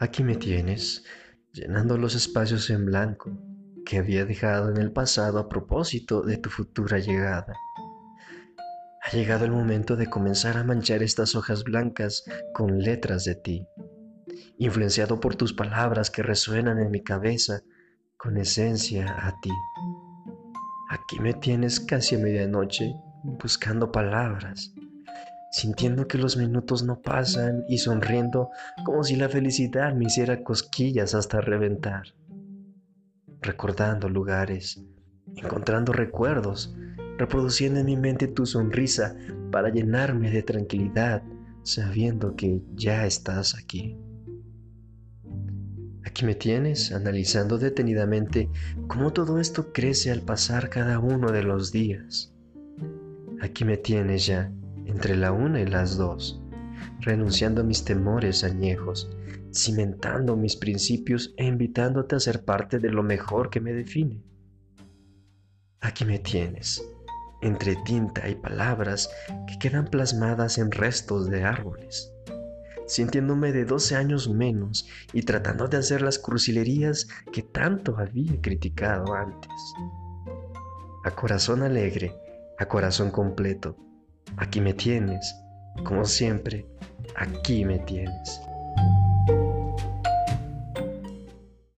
Aquí me tienes, llenando los espacios en blanco que había dejado en el pasado a propósito de tu futura llegada. Ha llegado el momento de comenzar a manchar estas hojas blancas con letras de ti, influenciado por tus palabras que resuenan en mi cabeza con esencia a ti. Aquí me tienes casi a medianoche buscando palabras sintiendo que los minutos no pasan y sonriendo como si la felicidad me hiciera cosquillas hasta reventar. Recordando lugares, encontrando recuerdos, reproduciendo en mi mente tu sonrisa para llenarme de tranquilidad, sabiendo que ya estás aquí. Aquí me tienes analizando detenidamente cómo todo esto crece al pasar cada uno de los días. Aquí me tienes ya entre la una y las dos, renunciando a mis temores añejos, cimentando mis principios e invitándote a ser parte de lo mejor que me define. Aquí me tienes, entre tinta y palabras que quedan plasmadas en restos de árboles, sintiéndome de 12 años menos y tratando de hacer las crucilerías que tanto había criticado antes. A corazón alegre, a corazón completo, Aquí me tienes, como siempre, aquí me tienes.